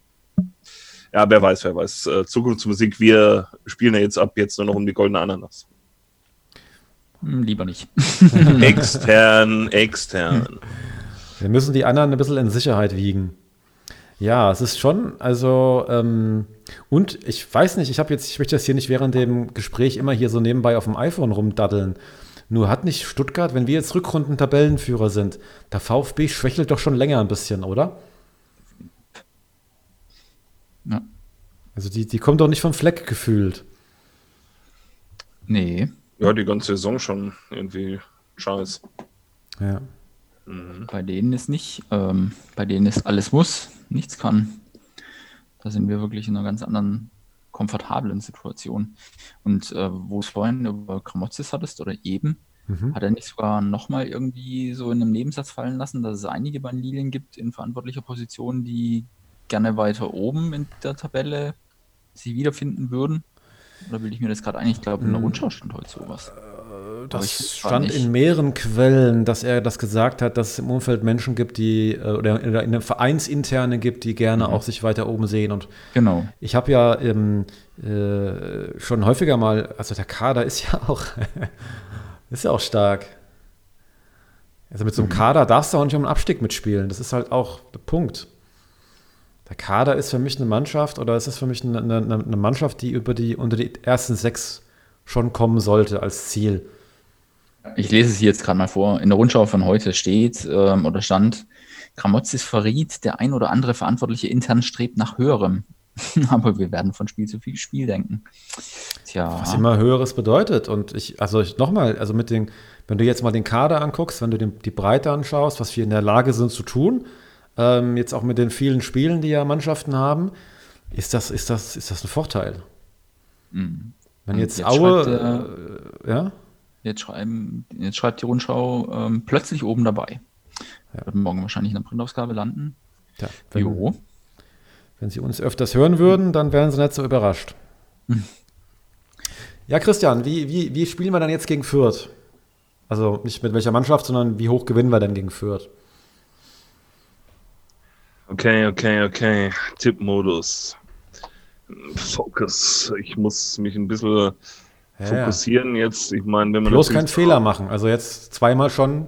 Ja, wer weiß, wer weiß. Äh, Zukunftsmusik, wir spielen ja jetzt ab jetzt nur noch um die goldene Ananas. Hm, Lieber nicht. Extern, extern. Wir müssen die anderen ein bisschen in Sicherheit wiegen. Ja, es ist schon, also, ähm, und ich weiß nicht, ich habe jetzt, ich möchte das hier nicht während dem Gespräch immer hier so nebenbei auf dem iPhone rumdaddeln. Nur hat nicht Stuttgart, wenn wir jetzt Rückrunden-Tabellenführer sind, der VfB schwächelt doch schon länger ein bisschen, oder? Ja. Also die, die kommt doch nicht vom Fleck gefühlt. Nee. Ja, die ganze Saison schon irgendwie scheiß. Ja. Bei denen ist nicht. Ähm, bei denen ist alles muss, nichts kann. Da sind wir wirklich in einer ganz anderen komfortablen Situation. Und äh, wo es vorhin über Kramotzes hattest oder eben, Mhm. hat er nicht sogar nochmal irgendwie so in einem Nebensatz fallen lassen, dass es einige bei den Lilien gibt in verantwortlicher Position, die gerne weiter oben in der Tabelle sich wiederfinden würden? Oder will ich mir das gerade eigentlich, ich glaube, in der Rundschau stand heute sowas. Das stand in mehreren Quellen, dass er das gesagt hat, dass es im Umfeld Menschen gibt, die, äh, oder in der- in der Vereinsinterne gibt, die gerne auch sich weiter oben sehen. Und Genau. ich habe ja ähm, äh, schon häufiger mal, also der Kader ist ja auch, ist ja auch stark. Also mit so einem Kader darfst du auch nicht um einen Abstieg mitspielen. Das ist halt auch der Punkt. Der Kader ist für mich eine Mannschaft oder es ist für mich eine, eine, eine Mannschaft, die über die unter die ersten sechs schon kommen sollte als Ziel. Ich lese es hier jetzt gerade mal vor. In der Rundschau von heute steht ähm, oder stand, Kramotzis verriet, der ein oder andere Verantwortliche intern strebt nach höherem. Aber wir werden von Spiel zu viel Spiel denken. Tja, Was immer Höheres bedeutet. Und ich, also ich nochmal, also mit den, wenn du jetzt mal den Kader anguckst, wenn du den, die Breite anschaust, was wir in der Lage sind zu tun, ähm, jetzt auch mit den vielen Spielen, die ja Mannschaften haben, ist das, ist das, ist das ein Vorteil. Mhm. Wenn jetzt, jetzt Aue, schreibt äh, ja, jetzt, schreiben, jetzt schreibt die Rundschau ähm, plötzlich oben dabei. Wird morgen wahrscheinlich in der Printausgabe landen. ja wenn, Jo. wenn sie uns öfters hören würden, dann wären sie nicht so überrascht. Ja, Christian, wie, wie, wie spielen wir dann jetzt gegen Fürth? Also nicht mit welcher Mannschaft, sondern wie hoch gewinnen wir denn gegen Fürth? Okay, okay, okay. Tippmodus. Focus. Ich muss mich ein bisschen Ja, fokussieren jetzt. Ich meine, wenn man Bloß keinen Fehler machen. Also jetzt zweimal schon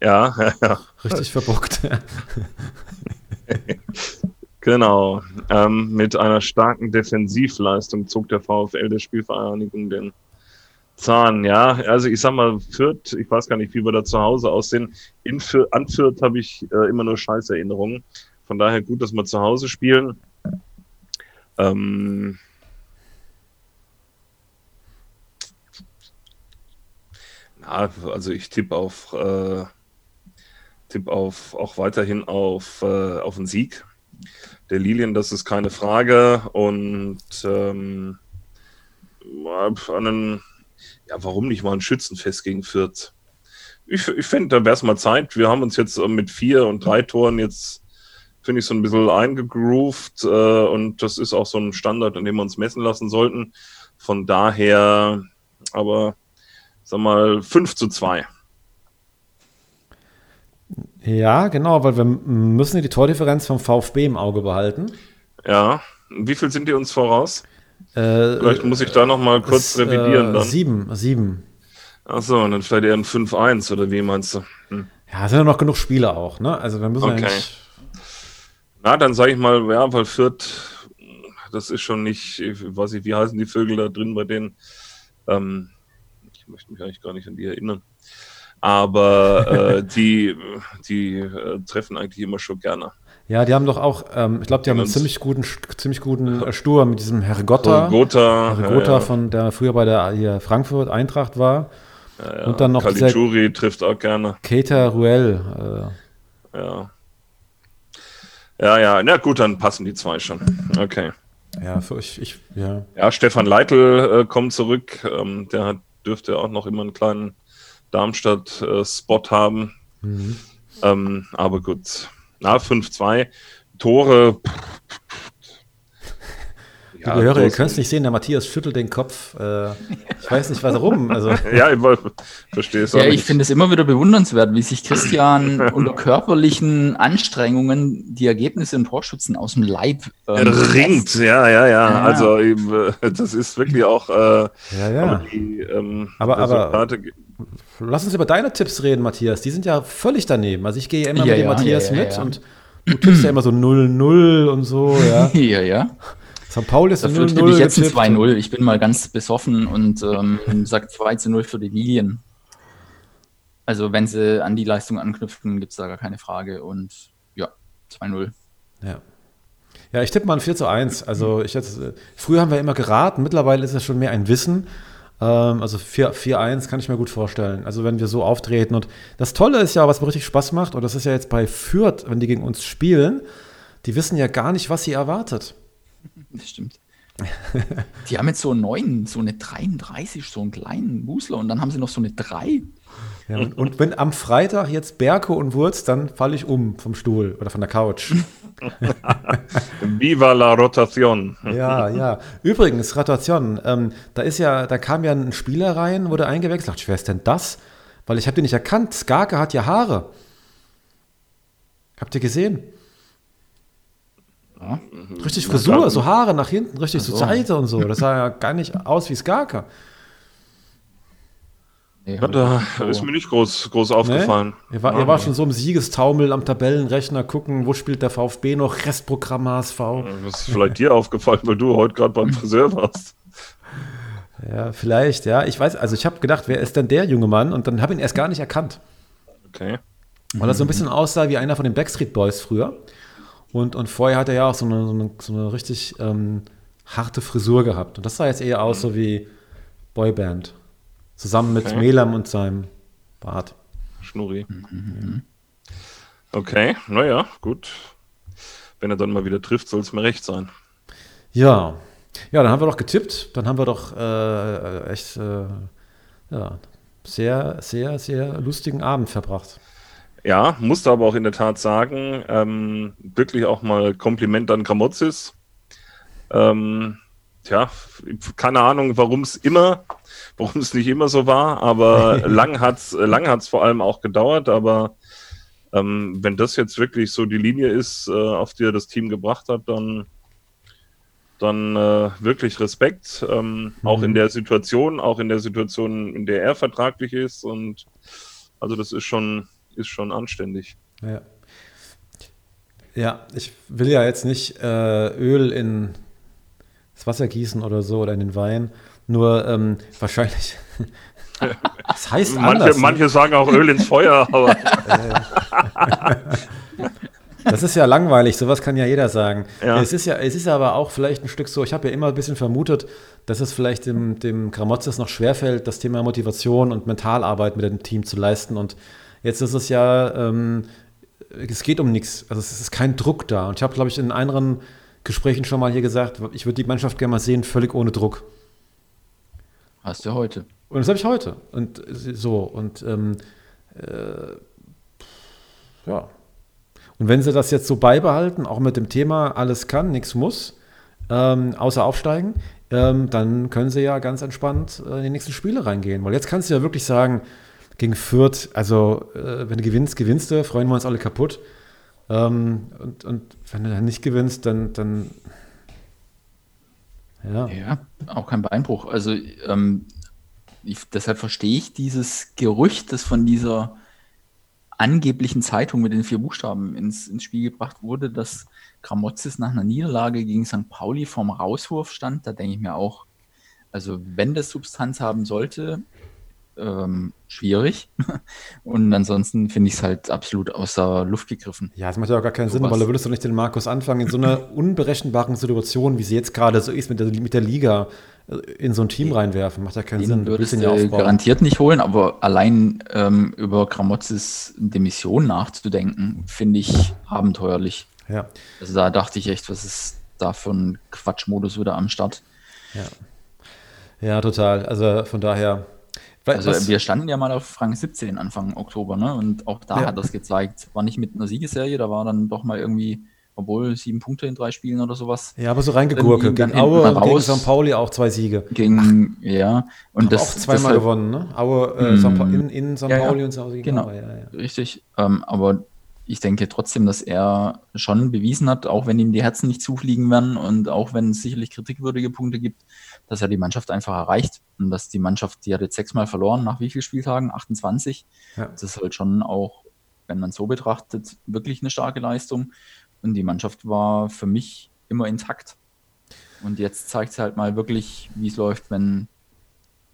Ja, ja, ja. richtig verbockt. Genau. Ähm, mit einer starken Defensivleistung zog der VfL der Spielvereinigung den Zahn. Ja, also ich sag mal, Fürth, ich weiß gar nicht, wie wir da zu Hause aussehen. In Fürth, an Fürth habe ich äh, immer nur Scheißerinnerungen. Von daher gut, dass wir zu Hause spielen. Ähm, na, also ich tippe auf, äh, tipp auf auch weiterhin auf, äh, auf einen Sieg der Lilien, das ist keine Frage. Und ähm, einen, ja, warum nicht mal ein Schützenfest gegen Fürth? Ich, ich finde, da wäre es mal Zeit. Wir haben uns jetzt äh, mit vier und drei Toren jetzt, finde ich, so ein bisschen eingegroovt. Äh, und das ist auch so ein Standard, an dem wir uns messen lassen sollten. Von daher, aber sag mal, 5 zu 2. ja, genau, weil wir müssen ja die Tordifferenz vom VfB im Auge behalten. Ja. Wie viel sind die uns voraus? Äh, Vielleicht muss ich da noch mal kurz ist, revidieren äh, dann. Sieben, sieben. Achso, und dann vielleicht eher ein 5-1 oder wie meinst du? Hm. Ja, es sind ja noch genug Spiele auch, ne? Also wir müssen Okay. ja nicht. Na, dann sage ich mal, ja, weil Fürth, das ist schon nicht, ich weiß nicht, wie heißen die Vögel da drin bei denen? Ähm, ich möchte mich eigentlich gar nicht an die erinnern. Aber äh, die, die äh, treffen eigentlich immer schon gerne. Ja, die haben doch auch, ähm, ich glaube, die haben einen ziemlich guten, ziemlich guten äh, Stur mit diesem Herr Gotta. Gotha, Herr Gotha, von der früher bei der hier Frankfurt Eintracht war. ja, ja. und dann noch Caligiuri trifft auch gerne. Keita Ruel. Ja. Ja, ja, na gut, dann passen die zwei schon. Okay. Äh, ja, für ich, ich, ja. Ja, Stefan Leitl äh, kommt zurück. Ähm, der hat, dürfte auch noch immer einen kleinen Darmstadt-Spot haben. Mhm. Ähm, aber gut. Na, 5-2. Tore. Liebe Hörer, ihr könnt es nicht sehen, der Matthias schüttelt den Kopf. Äh, ich weiß nicht, warum. Also, Ja, ich verstehe es Ja, auch ich finde es immer wieder bewundernswert, wie sich Christian unter körperlichen Anstrengungen die Ergebnisse im Torschützen aus dem Leib Er ringt, ja, ja, ja. Ja. Also, eben, äh, das ist wirklich auch. Äh, ja, aber ja. die, ähm, Aber- aber- Lass uns über deine Tipps reden, Matthias. Die sind ja völlig daneben. Also ich gehe ja immer Ja, mit dem ja, Matthias ja, ja, mit ja. und du tippst ja immer so 0-0 und so, ja. ja, ja. St. Pauli ist Dafür tippe ich jetzt ein 2-0. Ich bin mal ganz besoffen und ähm, sage 2-0 für die Lilien. Also wenn sie an die Leistung anknüpfen, gibt es da gar keine Frage. Und ja, 2-0. Ja. Ja, ich tippe mal ein 4 zu 1. Also ich hätte, früher haben wir immer geraten, mittlerweile ist es schon mehr ein Wissen. Ähm, also 4-1 kann ich mir gut vorstellen. Also wenn wir so auftreten. Und das Tolle ist ja, was mir richtig Spaß macht, und das ist ja jetzt bei Fürth, wenn die gegen uns spielen, die wissen ja gar nicht, was sie erwartet. Das stimmt. die haben jetzt so einen neuen, so eine 33, so einen kleinen Busler und dann haben sie noch so eine 3. Ja, und, und, wenn am Freitag jetzt Berko und Wurz, dann falle ich um vom Stuhl oder von der Couch. Viva la Rotation. ja, ja. Übrigens, Rotation, ähm, da ist ja, da kam ja ein Spieler rein, wurde eingewechselt. Ich, wer ist denn das? Weil ich habe den nicht erkannt. Skarke hat ja Haare. Habt ihr gesehen? Ja. Richtig Frisur, so Haare nach hinten, richtig so. zur Seite und so. Das sah ja gar nicht aus wie Skarke. Nee, ja, da so. ist mir nicht groß, groß aufgefallen. Nee? Ihr, war, ihr war schon so im Siegestaumel am Tabellenrechner gucken, wo spielt der VfB noch, Restprogramm HSV. Das ist vielleicht dir aufgefallen, weil du heute gerade beim Friseur warst. Ja, vielleicht, ja. Ich weiß, also ich habe gedacht, wer ist denn der junge Mann? Und dann habe ich ihn erst gar nicht erkannt. Okay. Weil er so ein bisschen aussah wie einer von den Backstreet Boys früher. Und, und vorher hat er ja auch so eine, so eine, so eine richtig ähm, harte Frisur gehabt. Und das sah jetzt eher aus so wie Boyband. Zusammen mit okay. Melam und seinem Bart. Schnurri. Mhm. Okay, naja, gut. Wenn er dann mal wieder trifft, soll es mir recht sein. Ja. Ja, dann haben wir doch getippt. Dann haben wir doch äh, echt äh, ja, sehr, sehr, sehr lustigen Abend verbracht. Ja, musste aber auch in der Tat sagen, ähm, wirklich auch mal Kompliment an Gramozis. Ähm, tja, keine Ahnung, warum es immer warum es nicht immer so war, aber lang hat es lang hat's vor allem auch gedauert, aber ähm, wenn das jetzt wirklich so die Linie ist, äh, auf die er das Team gebracht hat, dann, dann äh, wirklich Respekt, ähm, mhm. auch in der Situation, auch in der Situation, in der er vertraglich ist und also das ist schon, ist schon anständig. Ja. Ja, ich will ja jetzt nicht äh, Öl in das Wasser gießen oder so oder in den Wein. Nur ähm, wahrscheinlich. das heißt manche, anders. Ne? Manche sagen auch Öl ins Feuer, aber. Das ist ja langweilig, sowas kann ja jeder sagen. Ja. Es, ist ja, es ist aber auch vielleicht ein Stück so, ich habe ja immer ein bisschen vermutet, dass es vielleicht dem, dem Gramotzes noch schwerfällt, das Thema Motivation und Mentalarbeit mit dem Team zu leisten. Und jetzt ist es ja, ähm, es geht um nichts. Also es ist kein Druck da. Und ich habe, glaube ich, in anderen Gesprächen schon mal hier gesagt, ich würde die Mannschaft gerne mal sehen, völlig ohne Druck. Hast du heute. Und das habe ich heute. Und so, und ähm, äh, ja. Und wenn sie das jetzt so beibehalten, auch mit dem Thema alles kann, nichts muss, ähm, außer aufsteigen, ähm, dann können sie ja ganz entspannt äh, in die nächsten Spiele reingehen. Weil jetzt kannst du ja wirklich sagen, gegen Fürth, also äh, wenn du gewinnst, gewinnst du, freuen wir uns alle kaputt. Ähm, und, und wenn du dann nicht gewinnst, dann, dann ja. ja, auch kein Beinbruch. Also ähm, ich, deshalb verstehe ich dieses Gerücht, das von dieser angeblichen Zeitung mit den vier Buchstaben ins, ins Spiel gebracht wurde, dass Gramozis nach einer Niederlage gegen St. Pauli vorm Rauswurf stand. Da denke ich mir auch, also wenn das Substanz haben sollte, ähm, schwierig. Und ansonsten finde ich es halt absolut außer Luft gegriffen. Ja, es macht ja auch gar keinen so Sinn, was. weil da würdest du nicht den Markus anfangen, in so einer unberechenbaren Situation, wie sie jetzt gerade so ist mit der, mit der Liga, äh, in so ein Team reinwerfen. Macht ja keinen Den Sinn. Würdest du ja garantiert nicht holen, aber allein ähm, über Gramozis Demission nachzudenken, finde ich abenteuerlich. Ja. Also da dachte ich echt, was ist da für ein Quatschmodus wieder am Start. Ja. Ja, total. Also von daher, also Was? wir standen ja mal auf Rang 17 Anfang Oktober, ne? Und auch da ja. hat das gezeigt. War nicht mit einer Siegesserie, da war dann doch mal irgendwie, obwohl sieben Punkte in drei Spielen oder sowas. Ja, aber so reingegurkelt. Gegen Aue und gegen St. Pauli auch zwei Siege. Gegen, ja. Und das, auch zweimal gewonnen, ne? Aue, äh, hm. in, in St. Pauli ja, und St. Genau, Aue, ja, richtig. Ähm, aber ich denke trotzdem, dass er schon bewiesen hat, auch wenn ihm die Herzen nicht zufliegen werden und auch wenn es sicherlich kritikwürdige Punkte gibt, dass er die Mannschaft einfach erreicht und dass die Mannschaft, die hat jetzt sechsmal verloren, nach wie vielen Spieltagen? 28. Ja. Das ist halt schon auch wenn man so betrachtet, wirklich eine starke Leistung. Und die Mannschaft war für mich immer intakt. Und jetzt zeigt es halt mal wirklich, wie es läuft, wenn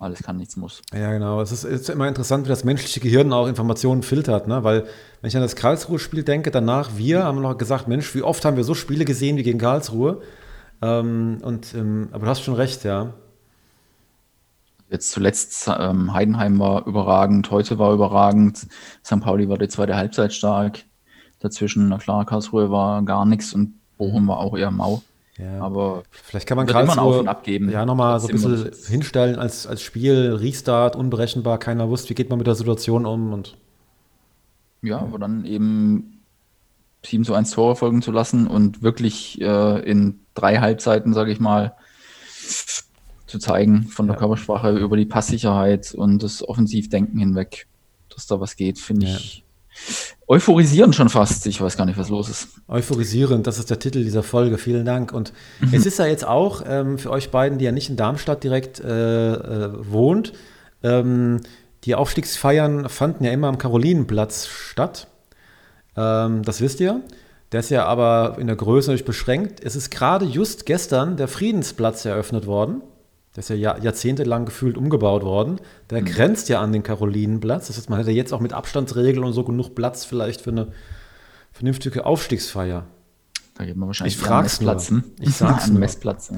alles kann, nichts muss. Ja, genau. Es ist, ist, immer interessant, wie das menschliche Gehirn auch Informationen filtert, ne? Weil, wenn ich an das Karlsruhe-Spiel denke, danach wir haben noch gesagt, Mensch, wie oft haben wir so Spiele gesehen wie gegen Karlsruhe? Ähm, und, ähm, aber du hast schon recht, ja. Jetzt zuletzt ähm, Heidenheim war überragend, heute war überragend, St. Pauli war die zweite Halbzeit stark. Dazwischen, na klar, Karlsruhe war gar nichts und Bochum war auch eher mau. Ja. Aber vielleicht kann man Karlsruhe abgeben. Ja, nochmal so ein bisschen hinstellen als, als Spiel, Restart, unberechenbar, keiner wusste, wie geht man mit der Situation um und ja, aber dann eben 7 zu 1 Tore folgen zu lassen und wirklich äh, in drei Halbzeiten, sage ich mal, zu zeigen, von der ja. Körpersprache über die Passsicherheit und das Offensivdenken hinweg, dass da was geht, finde ich Euphorisierend schon fast. Ich weiß gar nicht, was los ist. Euphorisierend, das ist der Titel dieser Folge. Vielen Dank. Und mhm. es ist ja jetzt auch ähm, für euch beiden, die ja nicht in Darmstadt direkt äh, äh, wohnt, ähm, die Aufstiegsfeiern fanden ja immer am Karolinenplatz statt. Ähm, das wisst ihr. Der ist ja aber in der Größe natürlich beschränkt. Es ist gerade just gestern der Friedensplatz eröffnet worden. Der ist ja jahrzehntelang gefühlt umgebaut worden. Der mhm. grenzt ja an den Karolinenplatz. Das heißt, man hätte jetzt auch mit Abstandsregeln und so genug Platz vielleicht für eine vernünftige Aufstiegsfeier. Da geht man wahrscheinlich ich frag's nur. Ich sag's an Messplatz.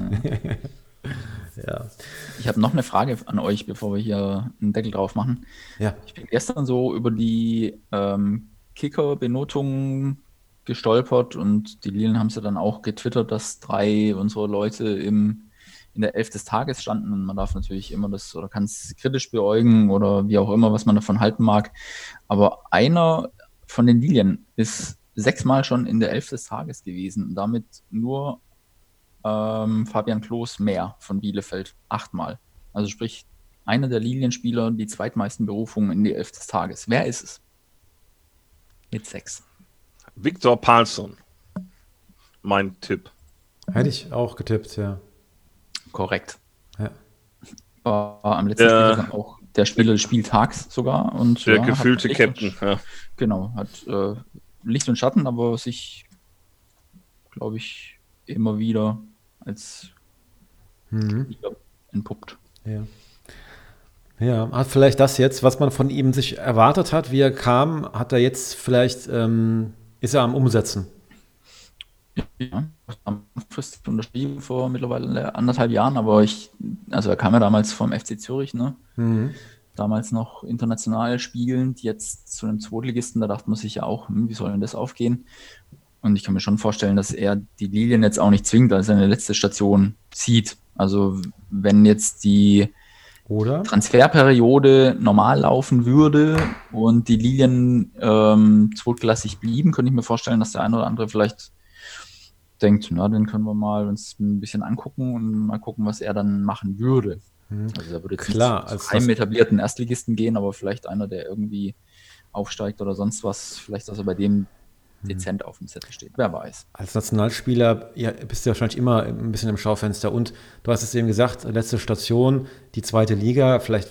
ja. Ich habe noch eine Frage an euch, bevor wir hier einen Deckel drauf machen. Ja. Ich bin gestern so über die ähm, Kicker-Benotung gestolpert und die Lilien haben es ja dann auch getwittert, dass drei unserer Leute im in der Elf des Tages standen und man darf natürlich immer das oder kann es kritisch beäugen oder wie auch immer, was man davon halten mag. Aber einer von den Lilien ist sechsmal schon in der Elf des Tages gewesen und damit nur ähm, Fabian Klos mehr von Bielefeld achtmal. Also sprich, einer der Lilienspieler, die zweitmeisten Berufungen in die Elf des Tages. Wer ist es? Mit sechs. Viktor Palsson. Mein Tipp. Hätte ich auch getippt, ja. Korrekt. Ja. War am letzten der, Spiel auch der Spieler des Spieltags sogar. Und, der ja, gefühlte Captain, ja. Genau, hat äh, Licht und Schatten, aber sich, glaube ich, immer wieder als mhm. entpuppt. Ja. Ja, hat vielleicht das jetzt, was man von ihm sich erwartet hat, wie er kam, hat er jetzt vielleicht, ähm, ist er am Umsetzen. Ja, langfristig unterschrieben vor mittlerweile anderthalb Jahren, aber ich, also er kam ja damals vom FC Zürich, ne? Mhm. Damals noch international spielend, jetzt zu einem Zweitligisten, da dachte man sich ja auch, hm, wie soll denn das aufgehen? Und ich kann mir schon vorstellen, dass er die Lilien jetzt auch nicht zwingend als seine letzte Station sieht. Also wenn jetzt die oder? Transferperiode normal laufen würde und die Lilien ähm, zweitklassig blieben, könnte ich mir vorstellen, dass der eine oder andere vielleicht denkt, na, den können wir mal uns ein bisschen angucken und mal gucken, was er dann machen würde. Mhm. Also er würde jetzt Klar, nicht zu einem etablierten Erstligisten gehen, aber vielleicht einer, der irgendwie aufsteigt oder sonst was, vielleicht, dass er bei dem mhm. dezent auf dem Zettel steht. Wer weiß. Als Nationalspieler ja, bist du wahrscheinlich immer ein bisschen im Schaufenster. Und du hast es eben gesagt, letzte Station, die zweite Liga. Vielleicht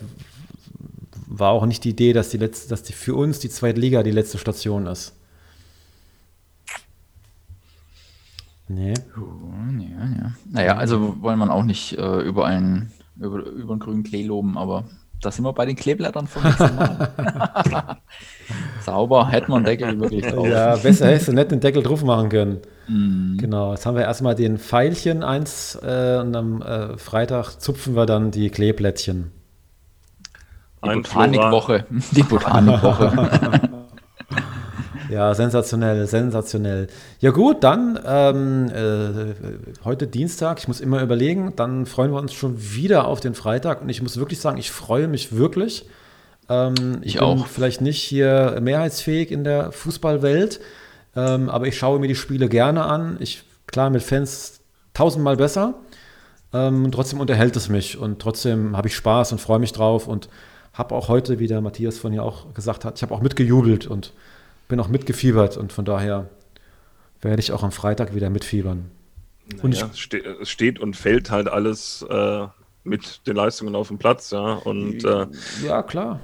war auch nicht die Idee, dass, die letzte, dass die für uns die zweite Liga die letzte Station ist. Nee. ja, ja. Naja, also wollen wir auch nicht äh, über, einen, über, über einen grünen Klee loben, aber da sind wir bei den Kleeblättern vom nächsten Mal. Sauber, hätten wir einen Deckel wirklich drauf. Ja, besser hättest du nicht den Deckel drauf machen können. Mm. Genau, jetzt haben wir erstmal den Pfeilchen eins äh, und am äh, Freitag zupfen wir dann die Kleeblättchen. Die Botanikwoche. Die Botanikwoche. Ja, sensationell, sensationell. Ja gut, dann ähm, äh, heute Dienstag, ich muss immer überlegen, dann freuen wir uns schon wieder auf den Freitag und ich muss wirklich sagen, ich freue mich wirklich. Ähm, ich, ich bin auch. vielleicht nicht hier mehrheitsfähig in der Fußballwelt, ähm, aber ich schaue mir die Spiele gerne an. Ich, klar, mit Fans tausendmal besser. Ähm, trotzdem unterhält es mich und trotzdem habe ich Spaß und freue mich drauf und habe auch heute, wie der Matthias von hier auch gesagt hat, ich habe auch mitgejubelt und bin auch mitgefiebert und von daher werde ich auch am Freitag wieder mitfiebern. Und naja, es steht und fällt halt alles äh, mit den Leistungen auf dem Platz, ja. Und äh, ja, klar.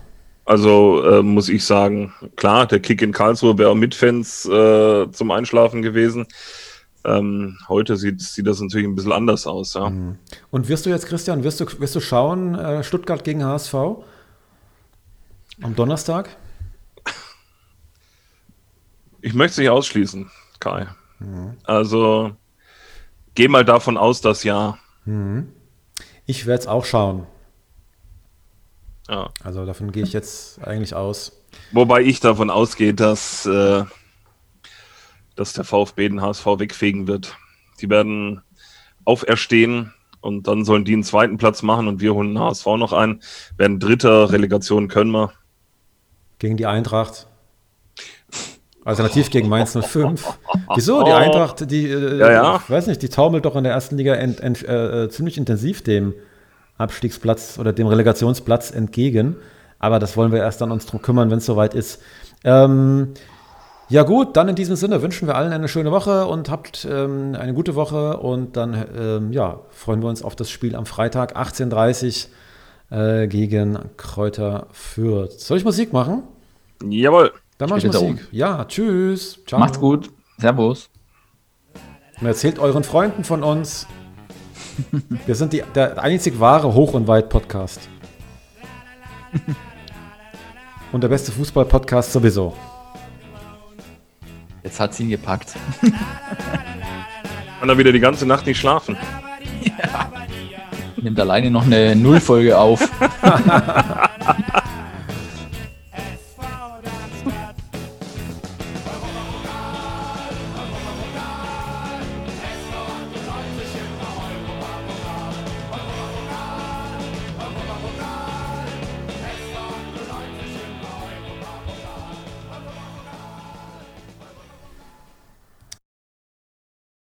Also äh, muss ich sagen, klar, der Kick in Karlsruhe wäre mit Fans äh, zum Einschlafen gewesen. Ähm, heute sieht, sieht das natürlich ein bisschen anders aus. Ja. Mhm. Und wirst du jetzt, Christian, wirst du, wirst du schauen, äh, Stuttgart gegen HSV am Donnerstag? Ich möchte es nicht ausschließen, Kai. Mhm. Also geh mal davon aus, dass ja. Mhm. Ich werde es auch schauen. Ja. Also davon gehe ich jetzt eigentlich aus. Wobei ich davon ausgehe, dass, äh, dass der VfB den HSV wegfegen wird. Die werden auferstehen und dann sollen die einen zweiten Platz machen und wir holen den HSV noch ein. Werden dritter, Relegation können wir. Gegen die Eintracht. Alternativ gegen Mainz 05. Wieso? Die Eintracht, die, äh, ja, ja. ich weiß nicht, die taumelt doch in der ersten Liga ent, ent, äh, ziemlich intensiv dem Abstiegsplatz oder dem Relegationsplatz entgegen. Aber das wollen wir erst dann uns drum kümmern, wenn es soweit ist. Ähm, ja gut, dann in diesem Sinne wünschen wir allen eine schöne Woche und habt ähm, eine gute Woche und dann ähm, ja, freuen wir uns auf das Spiel am Freitag 18.30 Uhr äh, gegen Kräuter Fürth. Soll ich Musik machen? Jawohl. Dann mach ich Musik. Um. Ja, tschüss. Ciao. Macht's gut. Servus. Und erzählt euren Freunden von uns. Wir sind die, der einzig wahre Hoch- und Weit-Podcast. Und der beste Fußball-Podcast sowieso. Jetzt hat sie ihn gepackt. Und dann wieder die ganze Nacht nicht schlafen. Ja. Nimmt alleine noch eine Nullfolge auf.